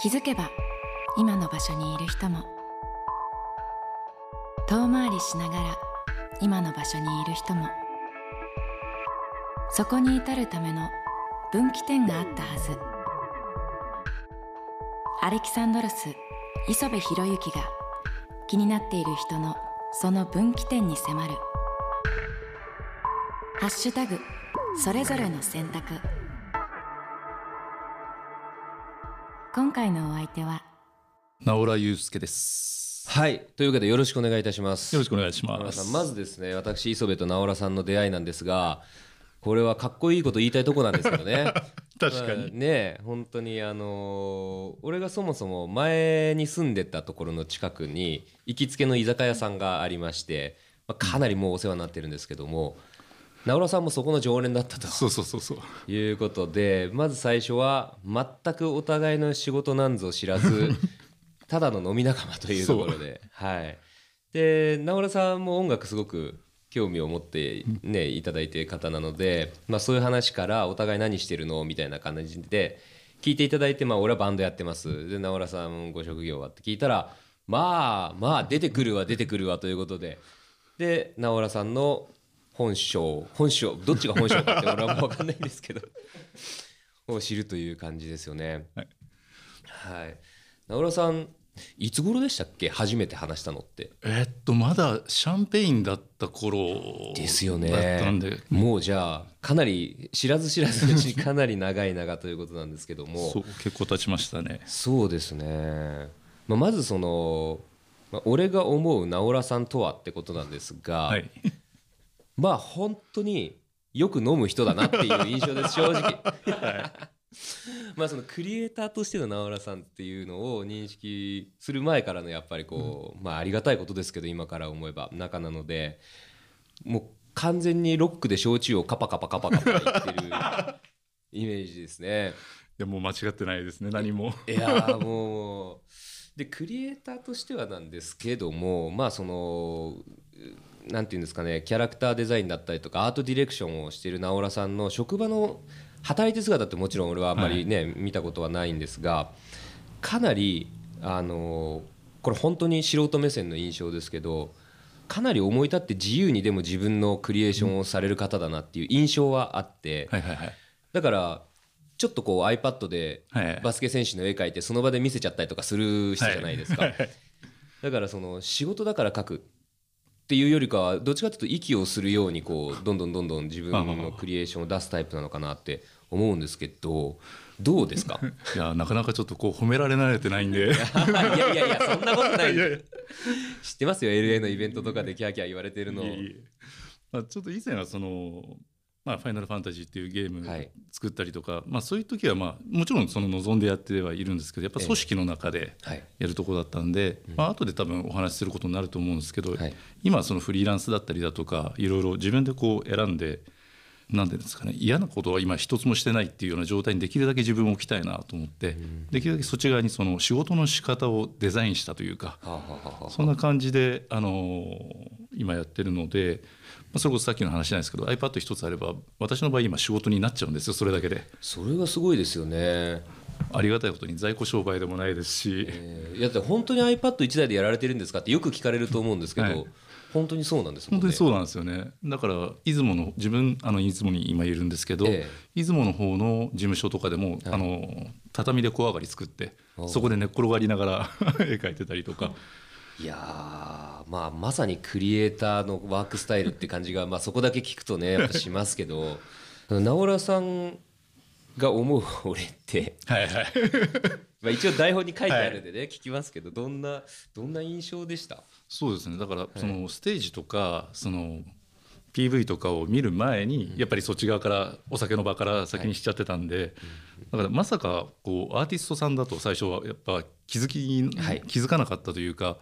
気づけば今の場所にいる人も。遠回りしながら今の場所にいる人も。そこに至るための分岐点があったはず。アレキサンドロス磯部博之が気になっている人のその分岐点に迫る「ハッシュタグそれぞれの選択」今回のお相手は直良祐介です。はい。というわけでよろしくお願いいたします。よろしくお願いします。まずですね、私、磯部と直良さんの出会いなんですが、これはかっこいいこと言いたいとこなんですけどね。確かまあに。ね本当にあのー俺がそもそも前に住んでたところの近くに行きつけの居酒屋さんがありまして、まあ、かなりもうお世話になってるんですけども、直良さんもそこの常連だったと。そうそうそうそう。いうことでまず最初は全くお互いの仕事なんぞ知らず ただの飲み仲間というところで。はい。で直良さんも音楽すごく興味を持ってねいただいてる方なので、まあ、そういう話からお互い何してるのみたいな感じで聞いていただいて、まあ、俺はバンドやってます。で直良さんご職業はって聞いたらまあまあ出てくるわ出てくるわということで。で直良さんの本性本性どっちが本性かって俺はもう分かんないんですけど。を知るという感じですよね。はい。はい。直良さんいつ頃でしたっけ？初めて話したのって。えっと、まだシャンペインだった頃ですよね。もうじゃあかなり知らず知らずのうちに かなり長い長ということなんですけども。そう、結構経ちましたね。そうですね、まあ、まずその、まあ、俺が思う直良さんとはってことなんですが、はい。まあ本当によく飲む人だなっていう印象です正直。まあそのクリエイターとしての直良さんっていうのを認識する前からのやっぱりこう、まあありがたいことですけど今から思えば仲なのでもう完全にロックで焼酎をカパカパカパカパ言ってるイメージですね。いや、もう間違ってないですね、何も。いやーもうでクリエイターとしてはなんですけどもまあそのうなんていうんですかねキャラクターデザインだったりとかアートディレクションをしている直良さんの職場の働いてる姿ってもちろん俺はあんまりね、見たことはないんですがかなりあのこれ本当に素人目線の印象ですけどかなり思い立って自由にでも自分のクリエーションをされる方だなっていう印象はあって、はいはいはい。だからちょっとこう iPad ではいバスケ選手の絵描いてその場で見せちゃったりとかする人じゃないですか、はいはい。だからその仕事だから描くっていうよりかはどっちかというと息をするようにこうどんどんどんどん自分のクリエーションを出すタイプなのかなって思うんですけどどうですか？いや、なかなかちょっとこう褒められ慣れてないんで。いやいやいやそんなことない知ってますよ？LA のイベントとかでキャーキャー言われてるの。いえいえ。まあ、ちょっと以前はその、まあ、ファイナルファンタジーっていうゲームはい。作ったりとか、まあ、そういう時は、まあ、もちろんその望んでやってはいるんですけどやっぱ組織の中ではい。やるところだったんで、まあ後で多分お話しすることになると思うんですけど、はい。今はそのフリーランスだったりだとかいろいろ自分でこう選んでなんていうんですかね嫌なことは今一つもしてないっていうような状態にできるだけ自分を置きたいなと思って、できるだけそっち側にその仕事の仕方をデザインしたというか。そんな感じで、あのー今やってるので、まあ、それこそさっきの話なんですけど iPad 一つあれば私の場合今仕事になっちゃうんですよそれだけで。それがすごいですよね。ありがたいことに在庫商売でもないですし、えーいやだって本当に iPad1 台でやられてるんですかってよく聞かれると思うんですけど、はい本当にそうなんですね。本当にそうなんですよね。だから出雲の自分あの出雲に今いるんですけど、ええ。出雲の方の事務所とかでも、あの畳で小上がり作っておそこで寝っ転がりながら 絵描いてたりとか。いやー、まあ、まさにクリエイターのワークスタイルって感じが、まあ、そこだけ聞くとねやっぱしますけど 直良さんが思う俺って、はいはい。まあ、一応台本に書いてあるんでね、聞きますけどどんなどんな印象でした？そうですね。だからそのステージとかその PV とかを見る前にやっぱりそっち側からお酒の場から先にしちゃってたんで、だからまさかこうアーティストさんだと最初はやっぱ気づき、はい。気づかなかったというか、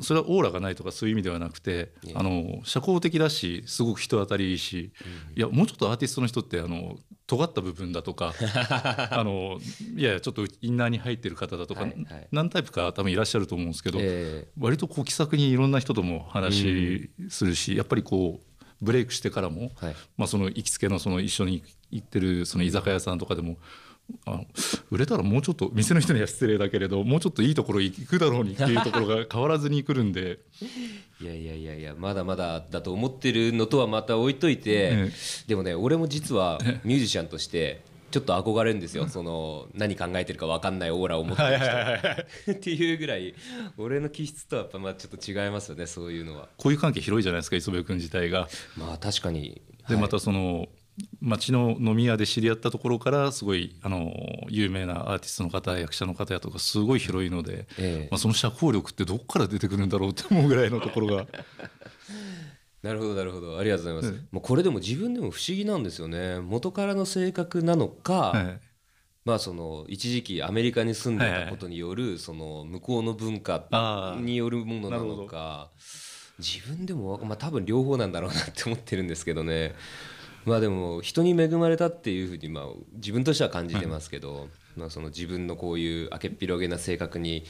それはオーラがないとかそういう意味ではなくて、あの社交的だしすごく人当たりいいし、いやもうちょっとアーティストの人ってあの尖った部分だとか あのいやいやちょっとインナーに入ってる方だとか、はいはい。何タイプか多分いらっしゃると思うんですけど、え割とこう気さくにいろんな人とも話するし、やっぱりこうブレイクしてからも、はい。まあ、その行きつけのその一緒に行ってるその居酒屋さんとかでもあの売れたらもうちょっと店の人には失礼だけれどもうちょっといいところ行くだろうにっていうところが変わらずに来るんで。いやいやいやいやまだまだだと思ってるのとはまた置いといて、えでもね俺も実はミュージシャンとしてちょっと憧れるんですよ。その何考えてるか分かんないオーラを持ってる人。っていうぐらい俺の気質とはやっぱまあちょっと違いますよねそういうのは。こういう関係広いじゃないですか磯部君自体が。まあ確かに。ではい。またその町の飲み屋で知り合ったところからすごいあの有名なアーティストの方役者の方やとかすごい広いので、ええ。まあ、その社交力ってどこから出てくるんだろうって思うぐらいのところが。なるほどなるほど。ありがとうございます、もうこれでも自分でも不思議なんですよね。元からの性格なのか、はいまあその一時期アメリカに住んでたことによるその向こうの文化によるものなのか自分でもまあ多分両方なんだろうなって思ってるんですけどねまあでも人に恵まれたっていうふうにまあ自分としては感じてますけどまあその自分のこういう明けっぴろげな性格に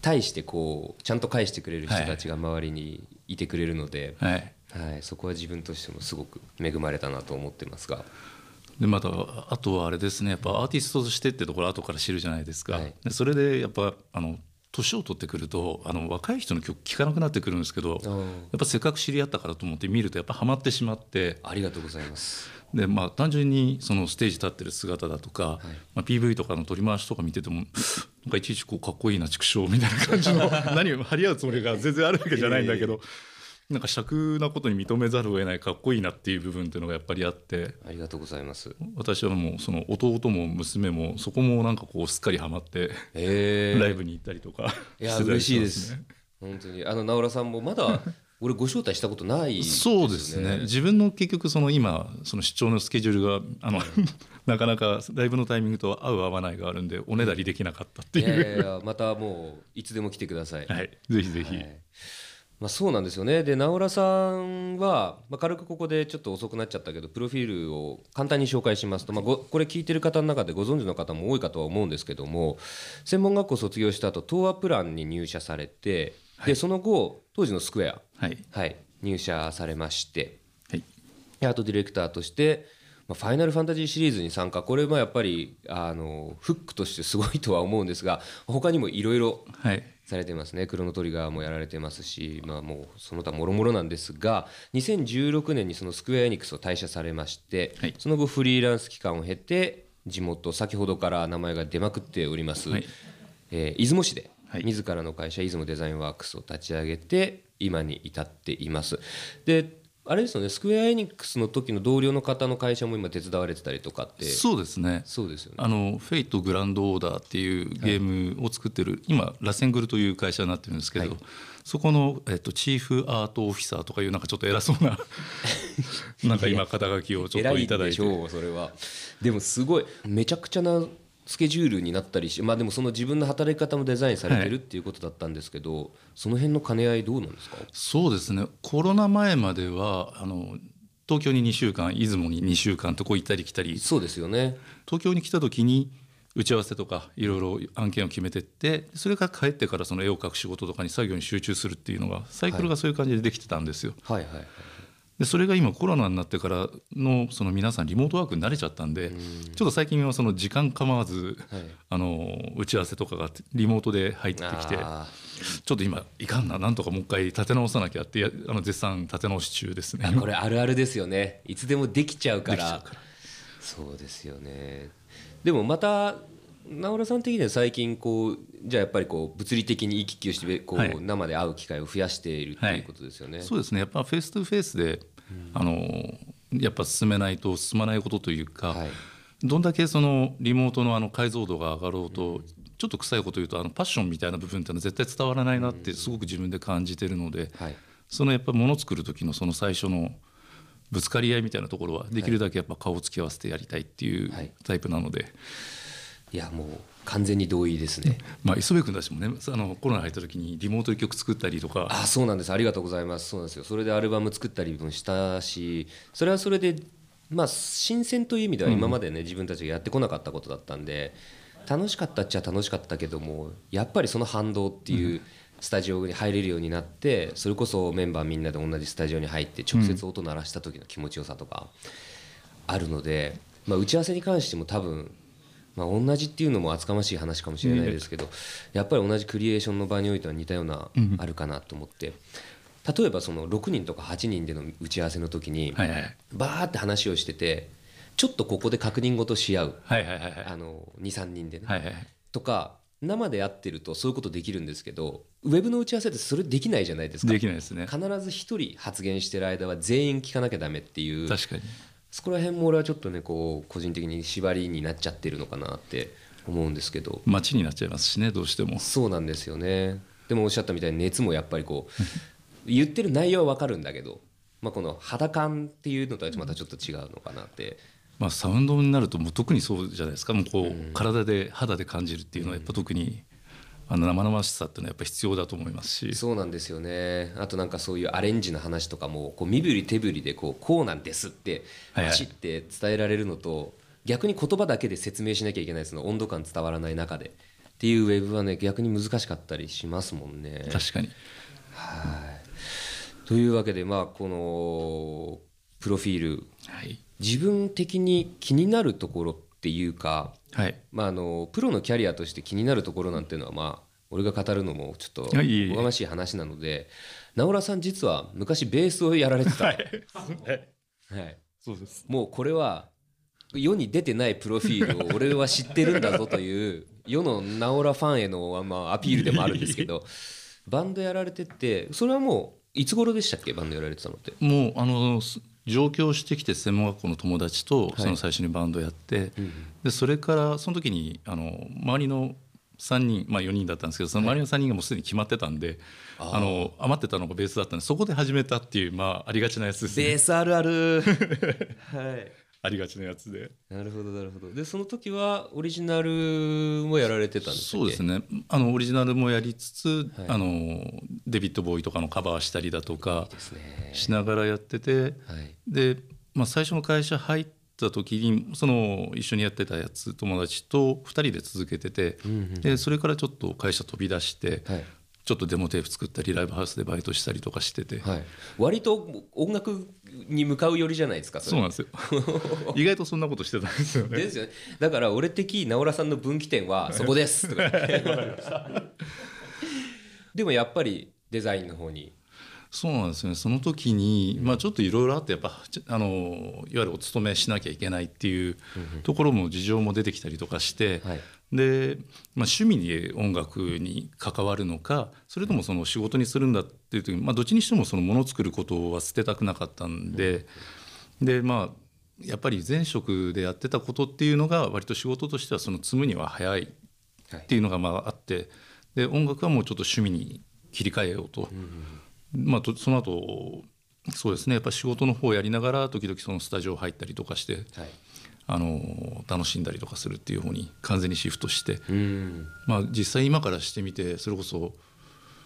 対してこうちゃんと返してくれる人たちが周りにいてくれるのではい、はい。そこは自分としてもすごく恵まれたなと思ってますが。でまたあとはあれですね。やっぱアーティストとしてってところ後から知るじゃないですか、はい。でそれでやっぱあの年を取ってくるとあの若い人の曲聴かなくなってくるんですけどやっぱせっかく知り合ったからと思って見るとやっぱハマってしまって。ありがとうございます。でまあ単純にそのステージ立ってる姿だとか、まあ、PV とかの取り回しとか見ててもなんかいちいちこうかっこいいな畜生みたいな感じの 何を張り合うつもりが全然あるわけじゃないんだけど、なんか尺なことに認めざるを得ないかっこいいなっていう部分っていうのがやっぱりあって。ありがとうございます。私はもうその弟も娘もそこもなんかこうすっかりハマってえ。ライブに行ったりとかいやしてたり嬉しいでます。ね。本当に。あの直浦さんもまだ 俺ご招待したことないですそうですね。自分の結局その今その出張のスケジュールがあの なかなかライブのタイミングと合う合わないがあるんでおねだりできなかったっていう、いやいやまたもういつでも来てください。はい、ぜひぜひ、はいまあ、そうなんですよね。で直浦さんは、まあ、軽くここでちょっと遅くなっちゃったけどプロフィールを簡単に紹介しますと、まあ、ごこれ聞いてる方の中でご存知の方も多いかとは思うんですけども専門学校卒業した後東亜プランに入社されて、でその後当時のスクエア、はい。はい、入社されまして。はい。でアートディレクターとして、まあ、ファイナルファンタジーシリーズに参加。これもやっぱりあのフックとしてすごいとは思うんですが他にもいろいろはい。されてますね。クロノトリガーもやられてますし、まあ、もうその他もろもろなんですが2016年にそのスクエア・エニックスを退社されまして、はい。その後フリーランス期間を経て地元先ほどから名前が出まくっております、はい。えー出雲市ではい。自らの会社出雲デザインワークスを立ち上げて今に至っています。であれですよねスクエア・エニックスの時の同僚の方の会社も今手伝われてたりとかって。そうですね。そうですよね。あのフェイトグランドオーダーっていうゲームを作ってる、今ラセングルという会社になってるんですけど、はい。そこの、えっと、チーフアートオフィサーとかいうなんかちょっと偉そうな なんか今肩書きをちょっといただいでしてょうそれは。でもすごいめちゃくちゃなスケジュールになったりしまあでもその自分の働き方もデザインされてるっていうことだったんですけど、その辺の兼ね合いどうなんですか？そうですね。コロナ前まではあの東京に2週間出雲に2週間とこう行ったり来たり。そうですよね。東京に来た時に打ち合わせとかいろいろ案件を決めてってそれから帰ってからその絵を描く仕事とかに作業に集中するっていうのがサイクルがそういう感じでできてたんですよ。はいはいはいでそれが今コロナになってからのその皆さんリモートワークに慣れちゃったんでちょっと最近はその時間構わずはい。あの打ち合わせとかがリモートで入ってきてあちょっと今いかんななんとかもう一回立て直さなきゃってやあの絶賛立て直し中ですね。ーこれあるあるですよね。いつでもできちゃうから。できちゃうから。そうですよね。でもまた直良さん的には最近こうじゃあやっぱりこう物理的に行き来をしてこう、はい。生で会う機会を増やしているっていうことですよね、そうですね。やっぱフェイストゥフェイスで、あのやっぱ進めないと進まないことというか、はい。どんだけそのリモートのあの解像度が上がろうと、ちょっと臭いこと言うとあのパッションみたいな部分っていうのは絶対伝わらないなってすごく自分で感じてるので、はい。そのやっぱり物作る時のその最初のぶつかり合いみたいなところはできるだけやっぱ顔をつき合わせてやりたいっていうはい。タイプなので、いやもう完全に同意ですね。まあ磯部君たちもねあのコロナ入った時にリモートで曲作ったりとか。あそうなんです。ありがとうございます。そうなんですよ。それでアルバム作ったりもしたしそれはそれでまあ新鮮という意味では今までね、自分たちがやってこなかったことだったんで楽しかったっちゃ楽しかったけどもやっぱりその反動っていうスタジオに入れるようになってそれこそメンバーみんなで同じスタジオに入って直接音鳴らした時の気持ちよさとかあるので、まあ、打ち合わせに関しても多分まあ、同じっていうのも厚かましい話かもしれないですけど、やっぱり同じクリエーションの場においては似たようなあるかなと思って、例えばその6人とか8人での打ち合わせの時に、はいはい。バーって話をしててちょっとここで確認事し合う、はいはいはいはい。あの23人でね、はいはいとか生でやってるとそういうことできるんですけどウェブの打ち合わせってそれできないじゃないですか。できないですね。必ず1人発言してる間は全員聞かなきゃダメっていう確かにそこら辺も俺はちょっとねこう個人的に縛りになっちゃってるのかなって思うんですけど。街になっちゃいますしねどうしても。そうなんですよね。でもおっしゃったみたいに熱もやっぱりこう 言ってる内容は分かるんだけど、まあ、この肌感っていうのとはまたちょっと違うのかなって。まあ、サウンドになるともう特にそうじゃないですか。もうこう体で肌で感じるっていうのはやっぱ特にあの生々しさっていうのはやっぱ必要だと思いますし。そうなんですよね。あとなんかそういうアレンジの話とかもこう身振り手振りでこうこうなんですってはいはい。バシって伝えられるのと逆に言葉だけで説明しなきゃいけないその温度感伝わらない中で。っていうウェブはね逆に難しかったりしますもんね。確かに。というわけでまあこのプロフィール。はい。自分的に気になるところっていうか、はい。まあ、あのプロのキャリアとして気になるところなんていうのはまあ俺が語るのもちょっとおがましい話なので直浦さん実は昔ベースをやられてた、はい。そうです。もうこれは世に出てないプロフィールを 俺は知ってるんだぞという世の直浦ファンへのまあアピールでもあるんですけどバンドやられててそれはもういつ頃でしたっけバンドやられてたのって？もうあのす上京してきて専門学校の友達とその最初にバンドやって、でそれからその時にあの周りの3人まあ4人だったんですけどその周りの3人がもうすでに決まってたんで、あの余ってたのがベースだったんでそこで始めたっていうまあありがちなやつですね。ベースあるある。はい。ありがちなやつで。なるほどなるほど。でその時はオリジナルもやられてたんですそうですね。あのオリジナルもやりつつ、はい。あのデビッド・ボーイとかのカバーしたりだとかしながらやっててはい。で、まあ、最初の会社入った時にその一緒にやってたやつ友達と2人で続けてて、でそれからちょっと会社飛び出して、はい。ちょっとデモテープ作ったりライブハウスでバイトしたりとかしてて、はい、割と音楽に向かう寄りじゃないですかそうなんですよ。意外とそんなことしてたんですよね。ですよねだから俺的直浦さんの分岐点はそこですとかでもやっぱりデザインの方に。そうなんですよね。その時に、まあ、ちょっといろいろあってやっぱちあのいわゆるお勤めしなきゃいけないっていうところも事情も出てきたりとかして、はい。で、まあ、趣味に音楽に関わるのかそれともその仕事にするんだっていう時に、まあ、どっちにしてもそのものを作ることは捨てたくなかったんで、でまあやっぱり前職でやってたことっていうのが割と仕事としてはその積むには早いっていうのがまああってで音楽はもうちょっと趣味に切り替えようと。まあ、とその後そうですね。やっぱ仕事の方をやりながら時々そのスタジオ入ったりとかしてはい。あの楽しんだりとかするっていう方に完全にシフトして、うんまあ、実際今からしてみてそれこそ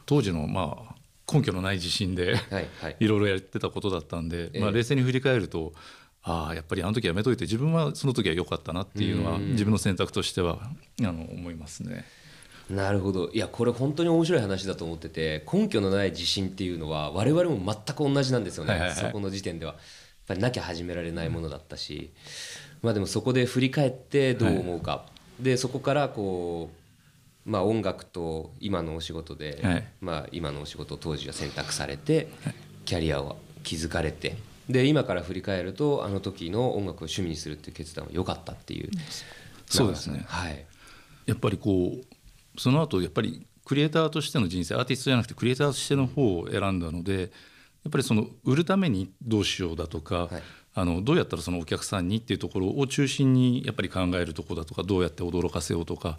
当時のまあ根拠のない自信では いろいろやってたことだったんで、ええ。まあ、冷静に振り返るとああやっぱりあの時やめといて自分はその時は良かったなっていうのは自分の選択としてはあの思いますね。なるほど。いやこれ本当に面白い話だと思ってて根拠のない自信っていうのは我々も全く同じなんですよね、はいはいはい。そこの時点では。やっぱりなきゃ始められないものだったし、まあでもそこで振り返ってどう思うか、でそこからこうまあ音楽と今のお仕事で、はい。まあ今のお仕事を当時は選択されて、キャリアを築かれて。で今から振り返るとあの時の音楽を趣味にするっていう決断は良かったっていう。そうですね。はい。やっぱりこうその後やっぱりクリエイターとしての人生アーティストじゃなくてクリエイターとしての方を選んだのでやっぱりその売るためにどうしようだとか、はい。あのどうやったらそのお客さんにっていうところを中心にやっぱり考えるところだとかどうやって驚かせようとか、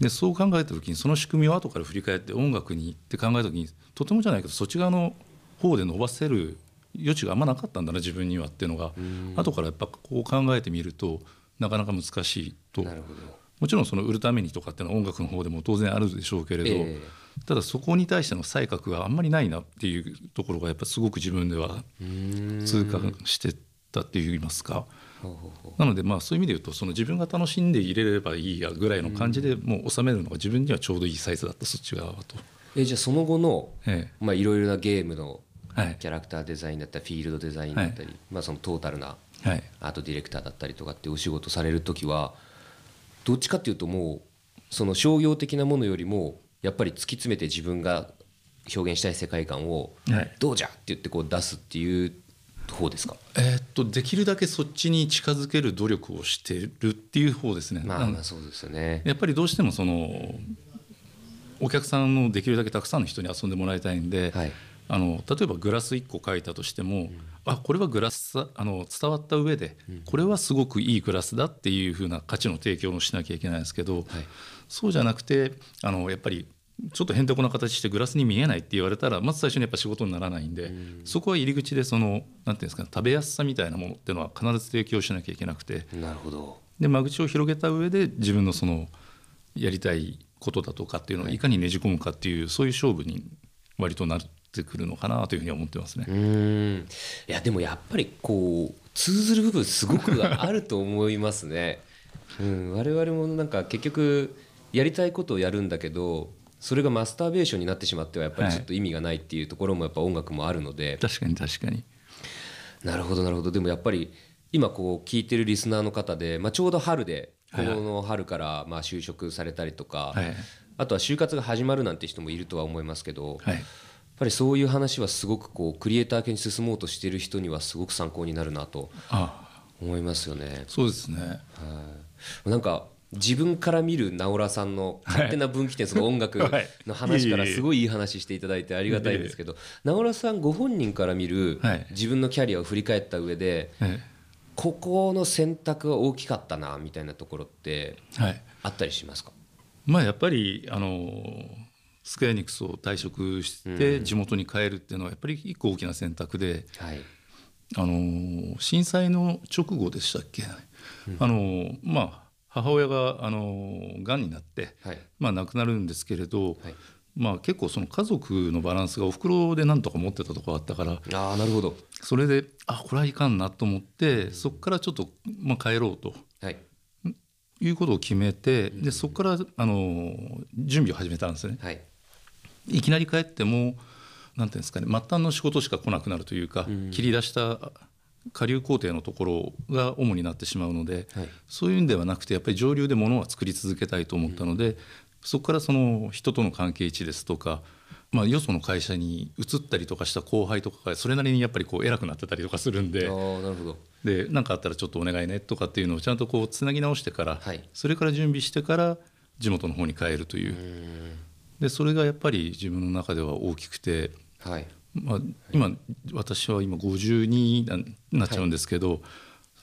でそう考えた時にその仕組みを後から振り返って音楽にって考えた時にとてもじゃないけどそっち側の方で伸ばせる余地があんまなかったんだな自分にはっていうのが後からやっぱこう考えてみるとなかなか難しいと。なるほどもちろんその売るためにとかっていうのは音楽の方でも当然あるでしょうけれど、ええ。ただそこに対しての才覚があんまりないなっていうところがやっぱすごく自分では痛感してたって言いますか。なのでまあそういう意味で言うとその自分が楽しんで入れればいいやぐらいの感じでもう収めるのが自分にはちょうどいいサイズだったそっち側はと。えじゃあその後のえまあいろいろなゲームのえはい。キャラクターデザインだったりフィールドデザインだったり、まあそのトータルなはい。アートディレクターだったりとかってお仕事される時はどっちかっていうともうその商業的なものよりもやっぱり突き詰めて自分が表現したい世界観をはい。どうじゃって言ってこう出すっていう方ですか、えーっとできるだけそっちに近づける努力をしてるっていう方ですね。まあそうですよね。やっぱりどうしてもそのお客さんのできるだけたくさんの人に遊んでもらいたいんで、はい。あの例えばグラス1個書いたとしても、あこれはグラスさあの伝わった上で、これはすごくいいグラスだっていうふうな価値の提供をしなきゃいけないんですけど、そうじゃなくてあのやっぱりちょっとへんてこな形してグラスに見えないって言われたらまず最初にやっぱ仕事にならないんで、そこは入り口でそのなんていうんですかね食べやすさみたいなものっていうのは必ず提供しなきゃいけなくてなるほど。で間口を広げた上で自分のそのやりたいことだとかっていうのをい。かにねじ込むかっていう、そういう勝負に割となってくるのかなというふうには思ってますね。うーん。いやでもやっぱりこう通ずる部分すごくあると思いますね。うん、我々もなんか結局やりたいことをやるんだけどそれがマスターベーションになってしまってはやっぱりちょっと意味がないっていうところもやっぱ音楽もあるので、確かに確かに。なるほどなるほど。でもやっぱり今こう聞いてるリスナーの方で、まあ、ちょうど春でこはい。はいの春からまあ就職されたりとか、はい。あとは就活が始まるなんて人もいるとは思いますけど、はいぱりそういう話はすごくこうクリエイター系に進もうとしている人にはすごく参考になるなとあ思いますよね。そうですね。はい。なんか自分から見る直良さんの勝手な分岐点、その音楽 はい。の話からすごいいい話していただいてありがたいんですけど直良さんご本人から見るはい。自分のキャリアを振り返った上でえここの選択は大きかったなみたいなところってあったりしますか？まあやっぱりあのスクエアエニックスを退職して地元に帰るっていうのはやっぱり一個大きな選択で、はい。あの震災の直後でしたっけ、あのまあ母親があのがんになって、はい。まあ、亡くなるんですけれど、はい。まあ、結構その家族のバランスがおふくろでなんとか持ってたところあったからああなるほど。それであこれはいかんなと思ってそこからちょっと、まあ、帰ろうとはい。いうことを決めてでそこからあの準備を始めたんですね。はいいきなり帰ってもなんていうんですかね末端の仕事しか来なくなるというか、切り出した下流工程のところが主になってしまうので、はい。そういうんではなくてやっぱり上流で物は作り続けたいと思ったので、そこからその人との関係値ですとか、まあ、よその会社に移ったりとかした後輩とかがそれなりにやっぱりこう偉くなってたりとかするんで。ああなるほど。で何かあったらちょっとお願いねとかっていうのをちゃんとこうつなぎ直してから、はい。それから準備してから地元の方に帰るというでそれがやっぱり自分の中では大きくて、はい。まあ、今私は今52にななっちゃうんですけど、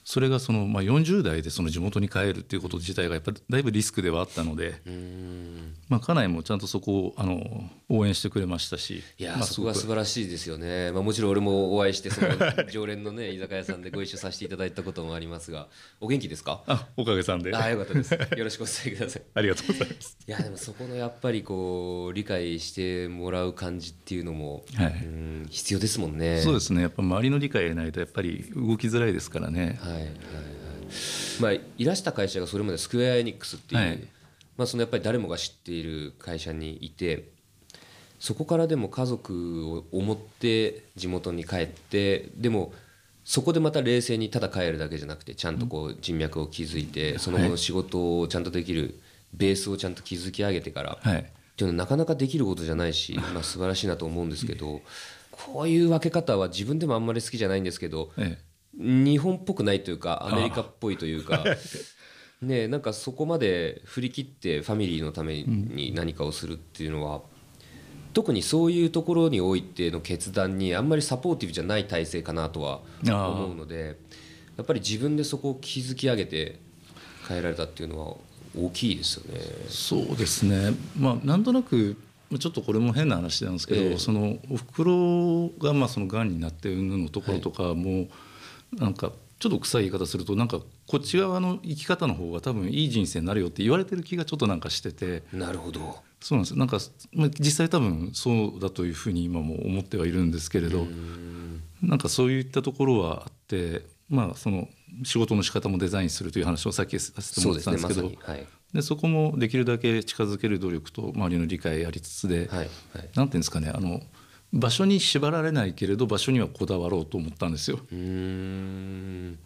それがその、まあ、40代でその地元に帰るっていうこと自体がやっぱりだいぶリスクではあったので、うーんまあ、家内もちゃんとそこをあの応援してくれましたし。いやー、まあそこは。素晴らしいですよね、まあ、もちろん俺もお会いしてその 常連のね居酒屋さんでご一緒させていただいたこともありますが。お元気ですか？あおかげさんで。ああよかったです。よろしくお伝えください。ありがとうございます。いやでもそこのやっぱりこう理解してもらう感じっていうのも、はい。うん必要ですもんね。そうですね。やっぱ周りの理解がないとやっぱり動きづらいですからね。はいはいはい。まあいらした会社がそれまでスクエア・エニックスっていう、はいまあ、そのやっぱり誰もが知っている会社にいてそこからでも家族を思って地元に帰ってでもそこでまた冷静にただ帰るだけじゃなくてちゃんとこう人脈を築いてその後の仕事をちゃんとできるベースをちゃんと築き上げてから。はい。っていうのはなかなかできることじゃないし、まあ、素晴らしいなと思うんですけど こういう分け方は自分でもあんまり好きじゃないんですけどえ。日本っぽくないというかアメリカっぽいというか ねなんかそこまで振り切ってファミリーのために何かをするっていうのは特にそういうところにおいての決断にあんまりサポーティブじゃない体制かなとは思うのでやっぱり自分でそこを築き上げて変えられたっていうのは大きいですよね。そうですね。まあなんとなくちょっとこれも変な話なんですけど、ええ。そのおふくろがまあそのがんになってうんぬんのところとかも、なんかちょっと臭い言い方するとなんかこっち側の生き方の方が多分いい人生になるよって言われてる気がちょっとなんかしてて。なるほど。そうなんです。よなんか、まあ、実際多分そうだというふうに今も思ってはいるんですけれど。なんかそういったところはあってまあその仕事の仕方もデザインするという話をさっきさせてもらってたんですけど。そうですねまはい。でそこもできるだけ近づける努力と周りの理解ありつつで、はいはい。なんていうんですかねあの場所に縛られないけれど場所にはこだわろうと思ったんですよ。うーん。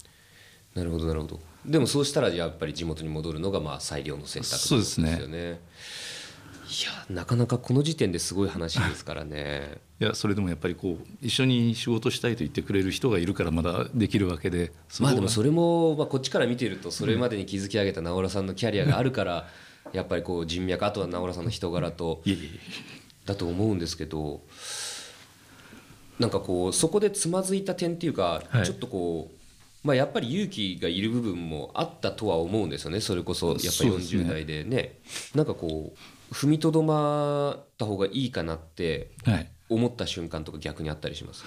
なるほどなるほど。でもそうしたらやっぱり地元に戻るのがまあ最良の選択そうですね。よねいやなかなかこの時点ですごい話ですからね。いやそれでもやっぱりこう一緒に仕事したいと言ってくれる人がいるからまだできるわけでまあでもそれも、まあ、こっちから見てるとそれまでに築き上げた直浦さんのキャリアがあるからやっぱりこう人脈あとは直浦さんの人柄と。だと思うんですけどなんかこうそこでつまずいた点っていうか、はい。ちょっとこう、まあ、やっぱり勇気がいる部分もあったとは思うんですよね。それこそやっぱそうですね。40代で。ね。なんかこう踏みとどまった方がいいかなってはい。思った瞬間とか逆にあったりします？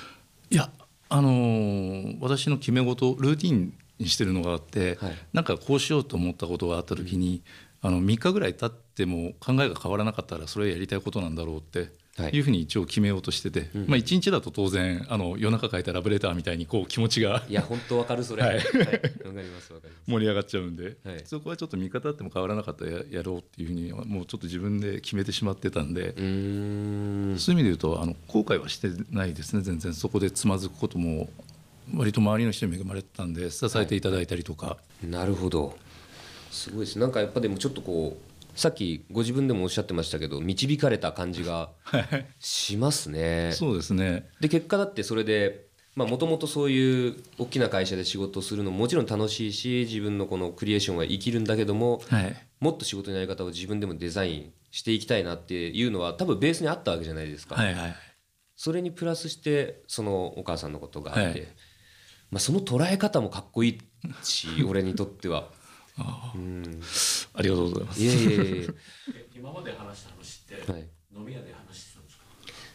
いやあのー私の決め事ルーティンにしてるのがあって、はい。なんかこうしようと思ったことがあった時に、あの3日ぐらい経っても考えが変わらなかったらそれはやりたいことなんだろうってはい。いうふうに一応決めようとしてて、うん。まあ、1日だと当然あの夜中書いたラブレターみたいにこう気持ちがいや本当わかるそれ。盛り上がっちゃうんで、はい。そこはちょっと見方あっても変わらなかったらややろうっていうふうにはもうちょっと自分で決めてしまってたんで、そういう意味で言うとあの後悔はしてないですね全然そこでつまずくことも割と周りの人に恵まれてたんで支えていただいたりとか、なるほど。すごいです。なんかやっぱでもちょっとこうさっきご自分でもおっしゃってましたけど導かれた感じがしますね。そうですねで結果だってそれでもともとそういう大きな会社で仕事をするのももちろん楽しいし自分のこのクリエーションは生きるんだけどもはいもっと仕事のやり方を自分でもデザインしていきたいなっていうのは多分ベースにあったわけじゃないですか。はいはいそれにプラスしてそのお母さんのことがあって、はいまあ、その捉え方もかっこいいし俺にとっては。あうん。ありがとうございます。いやいやいや今まで話した話って、はい。飲み屋で話してたんですか？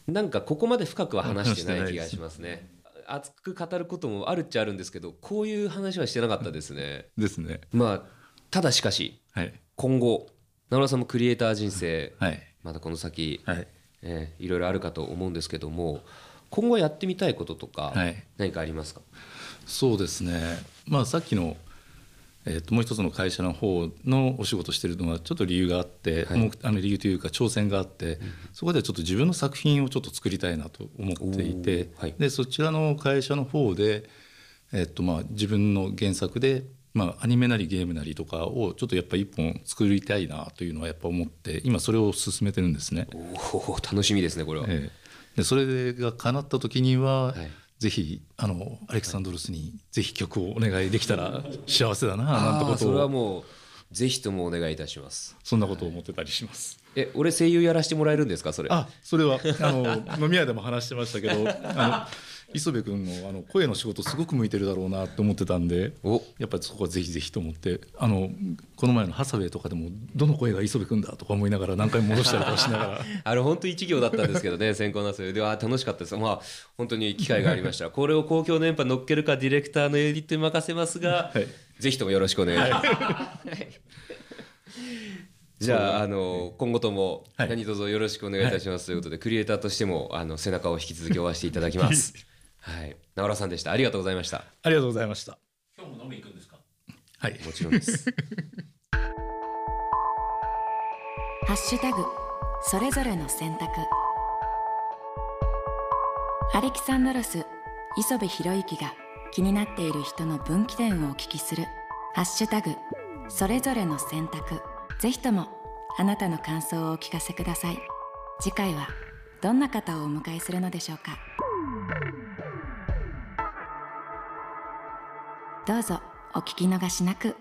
なんかここまで深くは話してない気がしますね。熱く語ることもあるっちゃあるんですけどこういう話はしてなかったですね。ですね。まあただしかしはい。今後直良さんもクリエイター人生はい。まだこの先、はい。えーいろいろあるかと思うんですけども今後やってみたいこととかはい。何かありますか、そうですね。まあさっきのえー、ともう一つの会社の方のお仕事してるのはちょっと理由があって、はい。もうあの理由というか挑戦があって、そこでちょっと自分の作品をちょっと作りたいなと思っていて、はい。でそちらの会社の方で、えーとまあ、自分の原作で、まあ、アニメなりゲームなりとかをちょっとやっぱ一本作りたいなというのはやっぱ思って今それを進めてるんですね。おお楽しみですねこれは、ええ。でそれが叶った時には、はいぜひあのアレクサンドロスにぜひ曲をお願いできたら幸せだななんてことを。れはもうぜひともお願いいたします。そんなことを思ってたりします。え俺声優やらせてもらえるんですかそれ。あそれはあの飲み屋でも話してましたけどあの磯部君のあの声の仕事すごく向いてるだろうなって思ってたんでお。やっぱりそこはぜひぜひと思ってあのこの前のハサウェイとかでもどの声が磯部君だとか思いながら何回も戻したりとかしながら。あれ本当一行だったんですけどね 先行なそれでは楽しかったです。まあ本当に機会がありました。らこれを公共電波乗っけるかディレクターのエディットに任せますが、はい。ぜひともよろしくお願いします、じゃああの今後ともはい。何卒よろしくお願いいたしますということで、クリエイターとしてもあの背中を引き続き追わせていただきます はい。直良さんでした。ありがとうございました。ありがとうございました。今日も飲み行くんですか？はい。もちろんです。ハッシュタグそれぞれの選択。アレキサンドロス磯部博之が気になっている人の分岐点をお聞きする「ハッシュタグそれぞれの選択」ぜひともあなたの感想をお聞かせください。次回はどんな方をお迎えするのでしょうか？どうぞお聞き逃しなく。